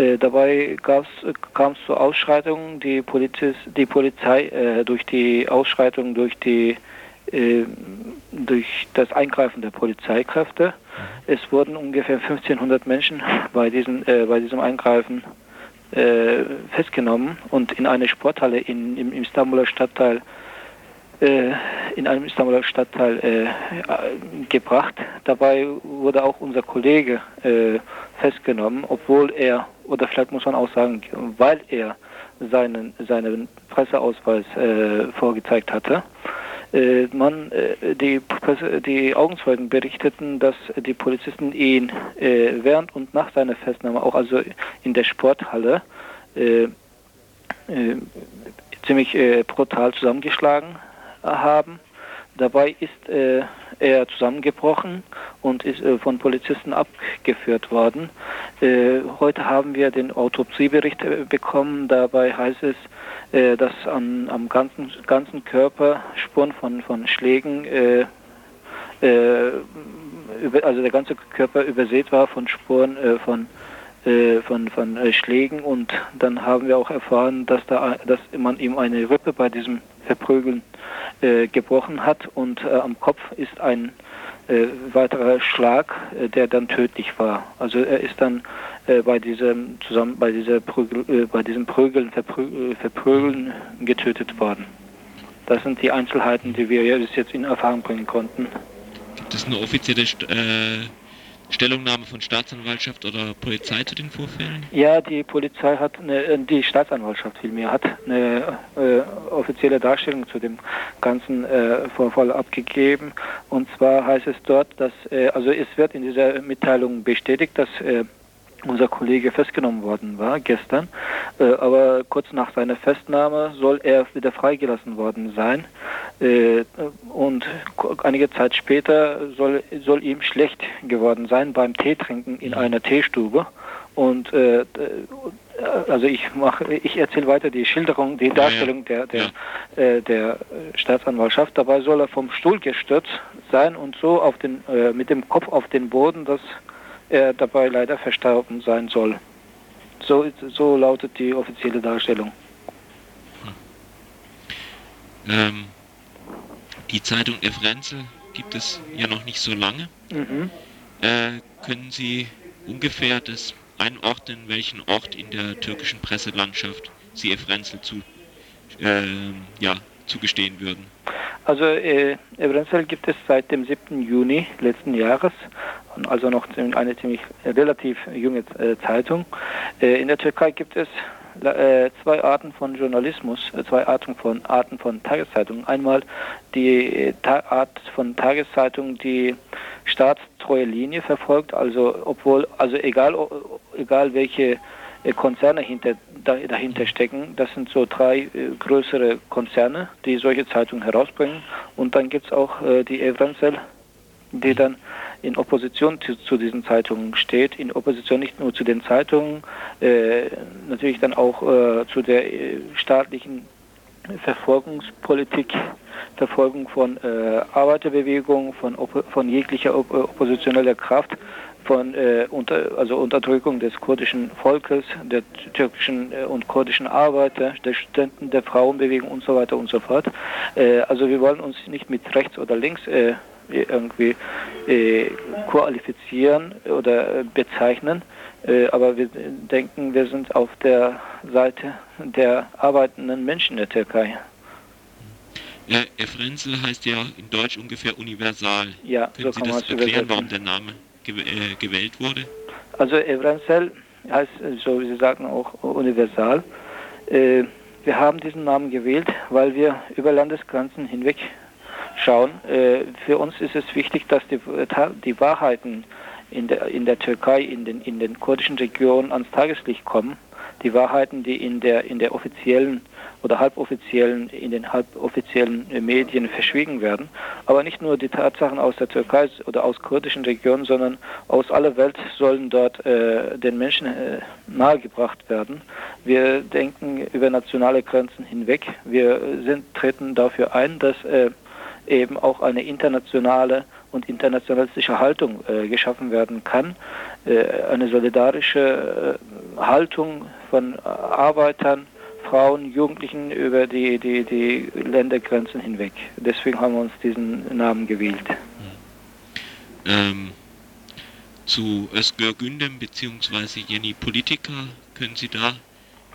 Äh, dabei kam es zu Ausschreitungen. Die, Poliz die Polizei äh, durch die Ausschreitungen durch die äh, durch das Eingreifen der Polizeikräfte. Mhm. Es wurden ungefähr 1500 Menschen bei, diesen, äh, bei diesem Eingreifen äh, festgenommen und in eine Sporthalle in, im Istanbuler Stadtteil äh, in einem Istanbuler Stadtteil gebracht. Dabei wurde auch unser Kollege festgenommen, obwohl er, oder vielleicht muss man auch sagen, weil er seinen, seinen Presseausweis äh, vorgezeigt hatte. Äh, man, äh, die, Presse, die Augenzeugen berichteten, dass die Polizisten ihn während und nach seiner Festnahme, auch also in der Sporthalle, ziemlich brutal zusammengeschlagen haben. Dabei ist äh, er zusammengebrochen und ist äh, von Polizisten abgeführt worden. Äh, heute haben wir den Autopsiebericht äh, bekommen. Dabei heißt es, äh, dass an, am ganzen, ganzen Körper Spuren von, von Schlägen, äh, über, also der ganze Körper übersät war von Spuren von von, von Schlägen und dann haben wir auch erfahren, dass da dass man ihm eine Rippe bei diesem Verprügeln äh, gebrochen hat und äh, am Kopf ist ein äh, weiterer Schlag, äh, der dann tödlich war. Also er ist dann äh, bei diesem zusammen bei dieser Prügel, äh, bei diesem Prügeln Verprü Verprügeln getötet worden. Das sind die Einzelheiten, die wir bis jetzt in Erfahrung bringen konnten. Gibt es eine offizielle Stellungnahme von Staatsanwaltschaft oder Polizei zu den Vorfällen? Ja, die Polizei hat, eine, die Staatsanwaltschaft vielmehr, hat eine äh, offizielle Darstellung zu dem ganzen äh, Vorfall abgegeben. Und zwar heißt es dort, dass, äh, also es wird in dieser Mitteilung bestätigt, dass äh, unser Kollege festgenommen worden war gestern, äh, aber kurz nach seiner Festnahme soll er wieder freigelassen worden sein. Äh, und einige Zeit später soll, soll ihm schlecht geworden sein beim Teetrinken in einer Teestube. Und äh, also ich mache, ich erzähle weiter die Schilderung, die Darstellung der der, äh, der Staatsanwaltschaft. Dabei soll er vom Stuhl gestürzt sein und so auf den äh, mit dem Kopf auf den Boden das er dabei leider verstorben sein soll. So, so lautet die offizielle Darstellung. Ähm, die Zeitung Der Frenzel gibt es ja noch nicht so lange. Mhm. Äh, können Sie ungefähr das einordnen, welchen Ort in der türkischen Presselandschaft Sie Efrenzel zu, äh, ja, zugestehen würden? Also äh, Evrenzel gibt es seit dem 7. Juni letzten Jahres, also noch eine ziemlich äh, relativ junge äh, Zeitung. Äh, in der Türkei gibt es äh, zwei Arten von Journalismus, äh, zwei Arten von Arten von Tageszeitungen. Einmal die Ta Art von Tageszeitung, die staatstreue Linie verfolgt, also obwohl, also egal, egal welche Konzerne hinter, dahinter stecken. Das sind so drei äh, größere Konzerne, die solche Zeitungen herausbringen. Und dann gibt es auch äh, die Evrancel, die dann in Opposition zu, zu, diesen Zeitungen steht, in Opposition nicht nur zu den Zeitungen, äh, natürlich dann auch äh, zu der äh, staatlichen Verfolgungspolitik, Verfolgung von äh, Arbeiterbewegung, von, von jeglicher op oppositioneller Kraft von äh, unter, also Unterdrückung des kurdischen Volkes, der türkischen äh, und kurdischen Arbeiter, der Studenten, der Frauenbewegung und so weiter und so fort. Äh, also wir wollen uns nicht mit rechts oder links äh, irgendwie äh, qualifizieren oder bezeichnen, äh, aber wir denken, wir sind auf der Seite der arbeitenden Menschen in der Türkei. Ja, Efrenzel heißt ja in Deutsch ungefähr universal. Ja, Können so Sie kann das erklären, warum der Name äh, gewählt wurde? Also Evrancel heißt, so wie Sie sagen, auch universal. Äh, wir haben diesen Namen gewählt, weil wir über Landesgrenzen hinweg schauen. Äh, für uns ist es wichtig, dass die, die Wahrheiten in der, in der Türkei, in den, in den kurdischen Regionen ans Tageslicht kommen. Die Wahrheiten, die in der, in der offiziellen oder halboffiziellen, in den halboffiziellen Medien verschwiegen werden. Aber nicht nur die Tatsachen aus der Türkei oder aus kurdischen Regionen, sondern aus aller Welt sollen dort äh, den Menschen äh, nahegebracht werden. Wir denken über nationale Grenzen hinweg. Wir sind, treten dafür ein, dass äh, eben auch eine internationale und internationalistische Haltung äh, geschaffen werden kann. Äh, eine solidarische äh, Haltung von Arbeitern, Frauen, Jugendlichen über die, die, die Ländergrenzen hinweg. Deswegen haben wir uns diesen Namen gewählt. Ähm, zu Özgür Gündem bzw. Jenny Politika, können Sie da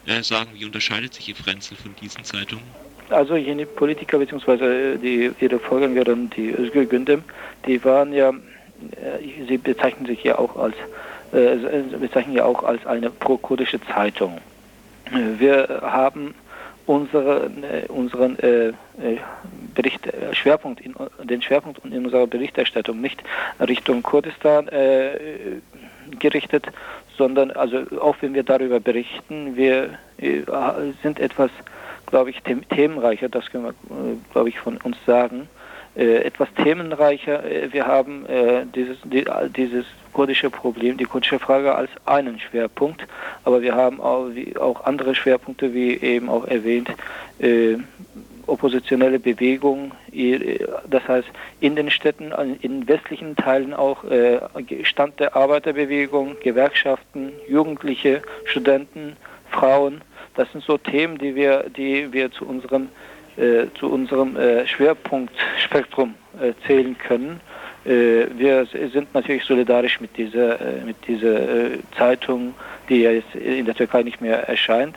äh, sagen, wie unterscheidet sich Ihr Frenzel von diesen Zeitungen? Also Jenny Politika bzw. Die, ihre Vorgängerin, die Özgür Gündem, die waren ja, äh, sie bezeichnen sich ja auch als, äh, bezeichnen ja auch als eine pro-kurdische Zeitung. Wir haben unsere, äh, unseren äh, äh, Bericht, Schwerpunkt in, den Schwerpunkt in unserer Berichterstattung nicht Richtung Kurdistan äh, gerichtet, sondern also auch wenn wir darüber berichten, wir äh, sind etwas, glaube ich, themenreicher, das können wir, äh, glaube ich, von uns sagen, etwas themenreicher. Wir haben dieses, dieses kurdische Problem, die kurdische Frage als einen Schwerpunkt, aber wir haben auch, auch andere Schwerpunkte, wie eben auch erwähnt, äh, oppositionelle Bewegung, das heißt in den Städten, in westlichen Teilen auch äh, Stand der Arbeiterbewegung, Gewerkschaften, Jugendliche, Studenten, Frauen. Das sind so Themen, die wir, die wir zu unserem, äh, zu unserem äh, Schwerpunktspektrum äh, zählen können. Äh, wir sind natürlich solidarisch mit dieser, äh, mit dieser äh, Zeitung, die ja jetzt in der Türkei nicht mehr erscheint,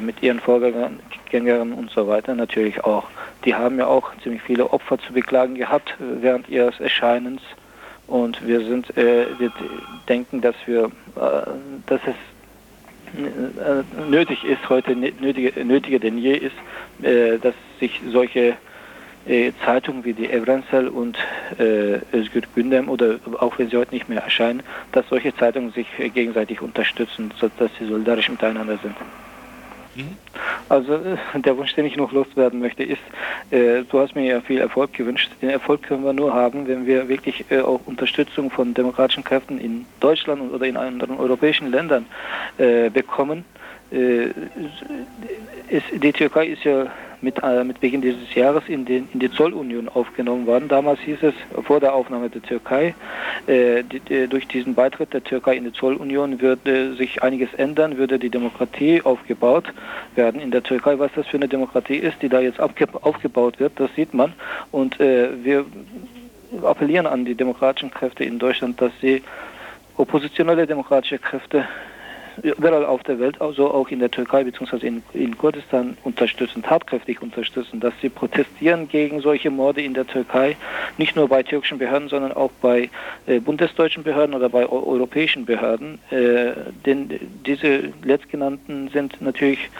mit ihren Vorgängern und so weiter natürlich auch. Die haben ja auch ziemlich viele Opfer zu beklagen gehabt während ihres Erscheinens Und wir sind, äh, wir denken, dass wir, äh, dass es äh, nötig ist, heute nötiger, nötiger denn je ist, äh, dass sich solche äh, Zeitungen wie die Evrensel und äh, Özgür Gündem oder auch wenn sie heute nicht mehr erscheinen, dass solche Zeitungen sich gegenseitig unterstützen, sodass sie solidarisch miteinander sind. Mhm. Also äh, der Wunsch, den ich noch loswerden möchte, ist, äh, du hast mir ja viel Erfolg gewünscht. Den Erfolg können wir nur haben, wenn wir wirklich äh, auch Unterstützung von demokratischen Kräften in Deutschland oder in anderen europäischen Ländern äh, bekommen. Äh, ist, die Türkei ist ja mit, äh, mit Beginn dieses Jahres in, den, in die Zollunion aufgenommen worden. Damals hieß es vor der Aufnahme der Türkei, äh, die, die, durch diesen Beitritt der Türkei in die Zollunion würde sich einiges ändern, würde die Demokratie aufgebaut werden in der Türkei. Was das für eine Demokratie ist, die da jetzt aufgebaut wird, das sieht man. Und äh, wir appellieren an die demokratischen Kräfte in Deutschland, dass sie oppositionelle demokratische Kräfte überall auf der Welt, also auch in der Türkei bzw. In, in Kurdistan unterstützen, tatkräftig unterstützen, dass sie protestieren gegen solche Morde in der Türkei, nicht nur bei türkischen Behörden, sondern auch bei äh, bundesdeutschen Behörden oder bei europäischen Behörden. Äh, denn diese letztgenannten sind natürlich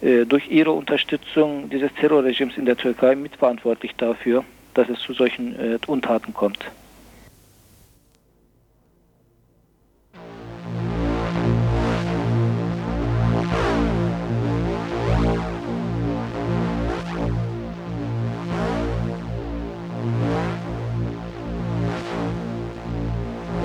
äh, durch ihre Unterstützung dieses Terrorregimes in der Türkei mitverantwortlich dafür, dass es zu solchen äh, Untaten kommt.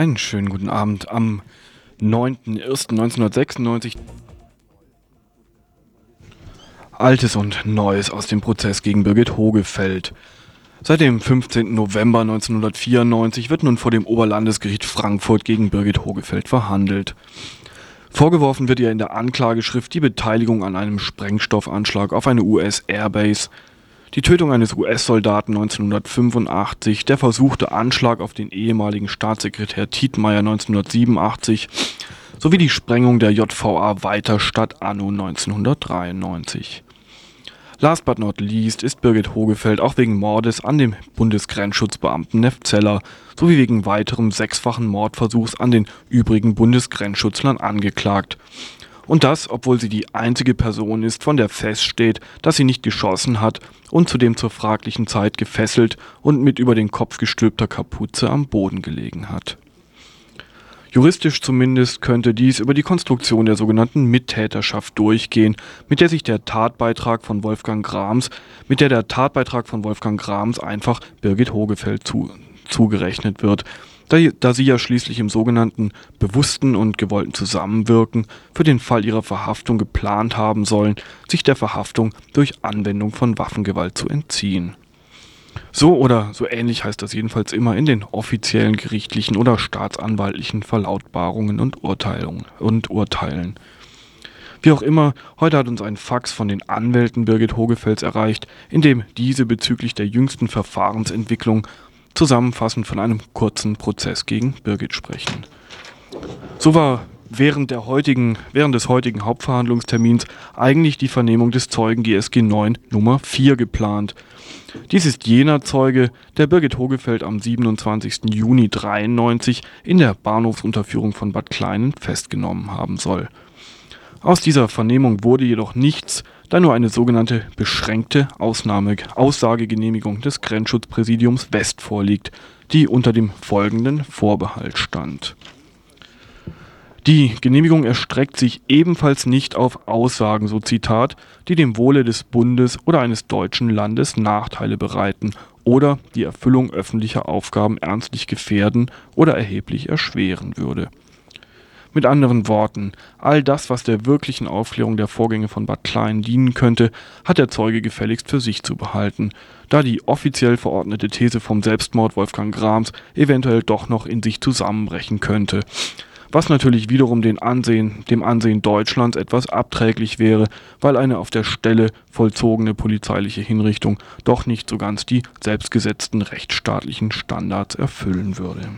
Einen schönen guten Abend am 9.01.1996. Altes und Neues aus dem Prozess gegen Birgit Hogefeld. Seit dem 15. November 1994 wird nun vor dem Oberlandesgericht Frankfurt gegen Birgit Hogefeld verhandelt. Vorgeworfen wird ihr in der Anklageschrift die Beteiligung an einem Sprengstoffanschlag auf eine US-Airbase die Tötung eines US-Soldaten 1985, der versuchte Anschlag auf den ehemaligen Staatssekretär Tietmeyer 1987 sowie die Sprengung der JVA Weiterstadt anno 1993. Last but not least ist Birgit Hogefeld auch wegen Mordes an dem Bundesgrenzschutzbeamten Neff Zeller sowie wegen weiterem sechsfachen Mordversuchs an den übrigen Bundesgrenzschutzlern angeklagt und das, obwohl sie die einzige Person ist, von der feststeht, dass sie nicht geschossen hat und zudem zur fraglichen Zeit gefesselt und mit über den Kopf gestülpter Kapuze am Boden gelegen hat. Juristisch zumindest könnte dies über die Konstruktion der sogenannten Mittäterschaft durchgehen, mit der sich der Tatbeitrag von Wolfgang Grams, mit der der Tatbeitrag von Wolfgang Grams einfach Birgit Hogefeld zu, zugerechnet wird, da, da sie ja schließlich im sogenannten bewussten und gewollten Zusammenwirken für den Fall ihrer Verhaftung geplant haben sollen, sich der Verhaftung durch Anwendung von Waffengewalt zu entziehen. So oder so ähnlich heißt das jedenfalls immer in den offiziellen gerichtlichen oder staatsanwaltlichen Verlautbarungen und, Urteilungen und Urteilen. Wie auch immer, heute hat uns ein Fax von den Anwälten Birgit Hogefels erreicht, in dem diese bezüglich der jüngsten Verfahrensentwicklung zusammenfassend von einem kurzen Prozess gegen Birgit sprechen. So war während, der heutigen, während des heutigen Hauptverhandlungstermins eigentlich die Vernehmung des Zeugen GSG 9 Nummer 4 geplant. Dies ist jener Zeuge, der Birgit Hogefeld am 27. Juni 93 in der Bahnhofsunterführung von Bad Kleinen festgenommen haben soll. Aus dieser Vernehmung wurde jedoch nichts, da nur eine sogenannte beschränkte Ausnahme Aussagegenehmigung des Grenzschutzpräsidiums West vorliegt, die unter dem folgenden Vorbehalt stand. Die Genehmigung erstreckt sich ebenfalls nicht auf Aussagen, so Zitat, die dem Wohle des Bundes oder eines deutschen Landes Nachteile bereiten oder die Erfüllung öffentlicher Aufgaben ernstlich gefährden oder erheblich erschweren würde. Mit anderen Worten, all das, was der wirklichen Aufklärung der Vorgänge von Bad Klein dienen könnte, hat der Zeuge gefälligst für sich zu behalten, da die offiziell verordnete These vom Selbstmord Wolfgang Grams eventuell doch noch in sich zusammenbrechen könnte was natürlich wiederum Ansehen, dem Ansehen Deutschlands etwas abträglich wäre, weil eine auf der Stelle vollzogene polizeiliche Hinrichtung doch nicht so ganz die selbstgesetzten rechtsstaatlichen Standards erfüllen würde.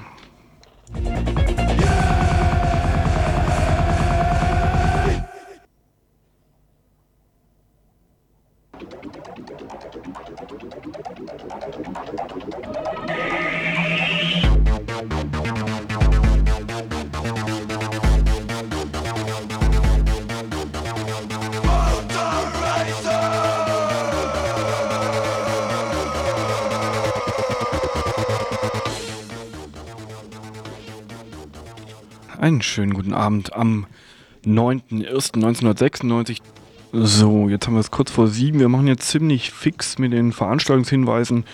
Einen schönen guten Abend am 9.01.1996. So, jetzt haben wir es kurz vor sieben. Wir machen jetzt ziemlich fix mit den Veranstaltungshinweisen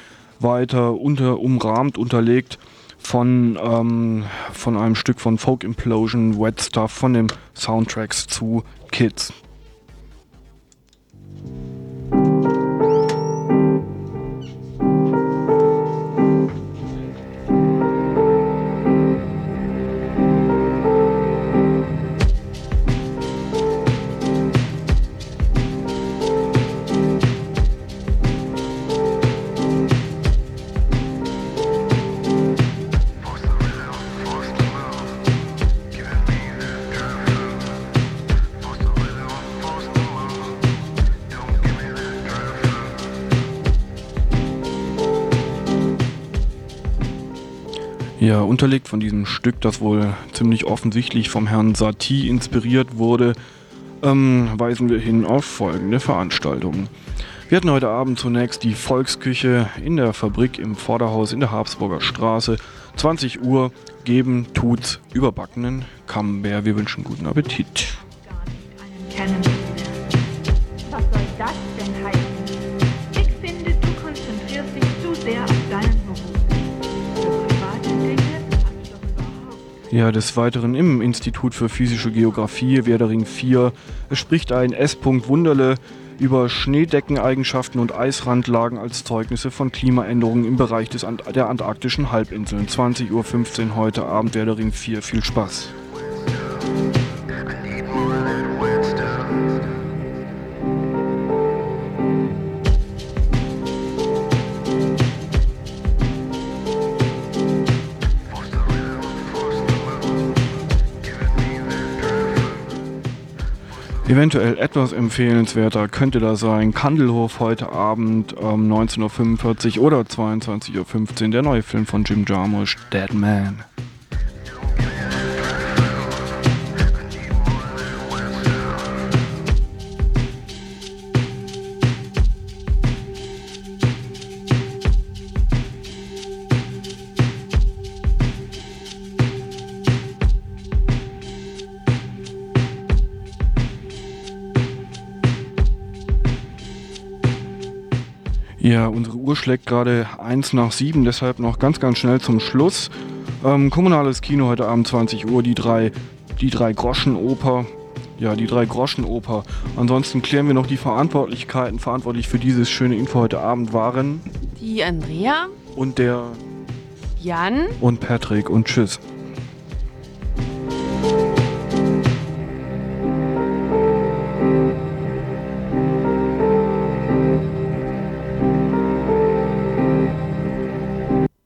weiter, unter, umrahmt, unterlegt von, ähm, von einem Stück von Folk Implosion, Wet Stuff, von den Soundtracks zu Kids. Ja, unterlegt von diesem Stück, das wohl ziemlich offensichtlich vom Herrn Satie inspiriert wurde, ähm, weisen wir hin auf folgende Veranstaltungen. Wir hatten heute Abend zunächst die Volksküche in der Fabrik im Vorderhaus in der Habsburger Straße. 20 Uhr geben tut's überbackenen Camembert. Wir wünschen guten Appetit. Was soll das denn heißen? Ich finde, du konzentrierst dich zu sehr auf deinen Ja, des Weiteren im Institut für physische Geographie, Werdering 4, spricht ein S. Wunderle über Schneedeckeneigenschaften und Eisrandlagen als Zeugnisse von Klimaänderungen im Bereich des Ant der antarktischen Halbinseln. 20.15 Uhr heute Abend, Werdering 4. Viel Spaß. Eventuell etwas empfehlenswerter könnte da sein Kandelhof heute Abend ähm, 19.45 Uhr oder 22.15 Uhr, der neue Film von Jim Jarmusch, Dead Man. Unsere Uhr schlägt gerade 1 nach 7, deshalb noch ganz, ganz schnell zum Schluss. Ähm, kommunales Kino heute Abend 20 Uhr, die drei, die drei Groschenoper. Ja, die drei Groschenoper. Ansonsten klären wir noch die Verantwortlichkeiten. Verantwortlich für dieses schöne Info heute Abend waren die Andrea und der Jan und Patrick und tschüss.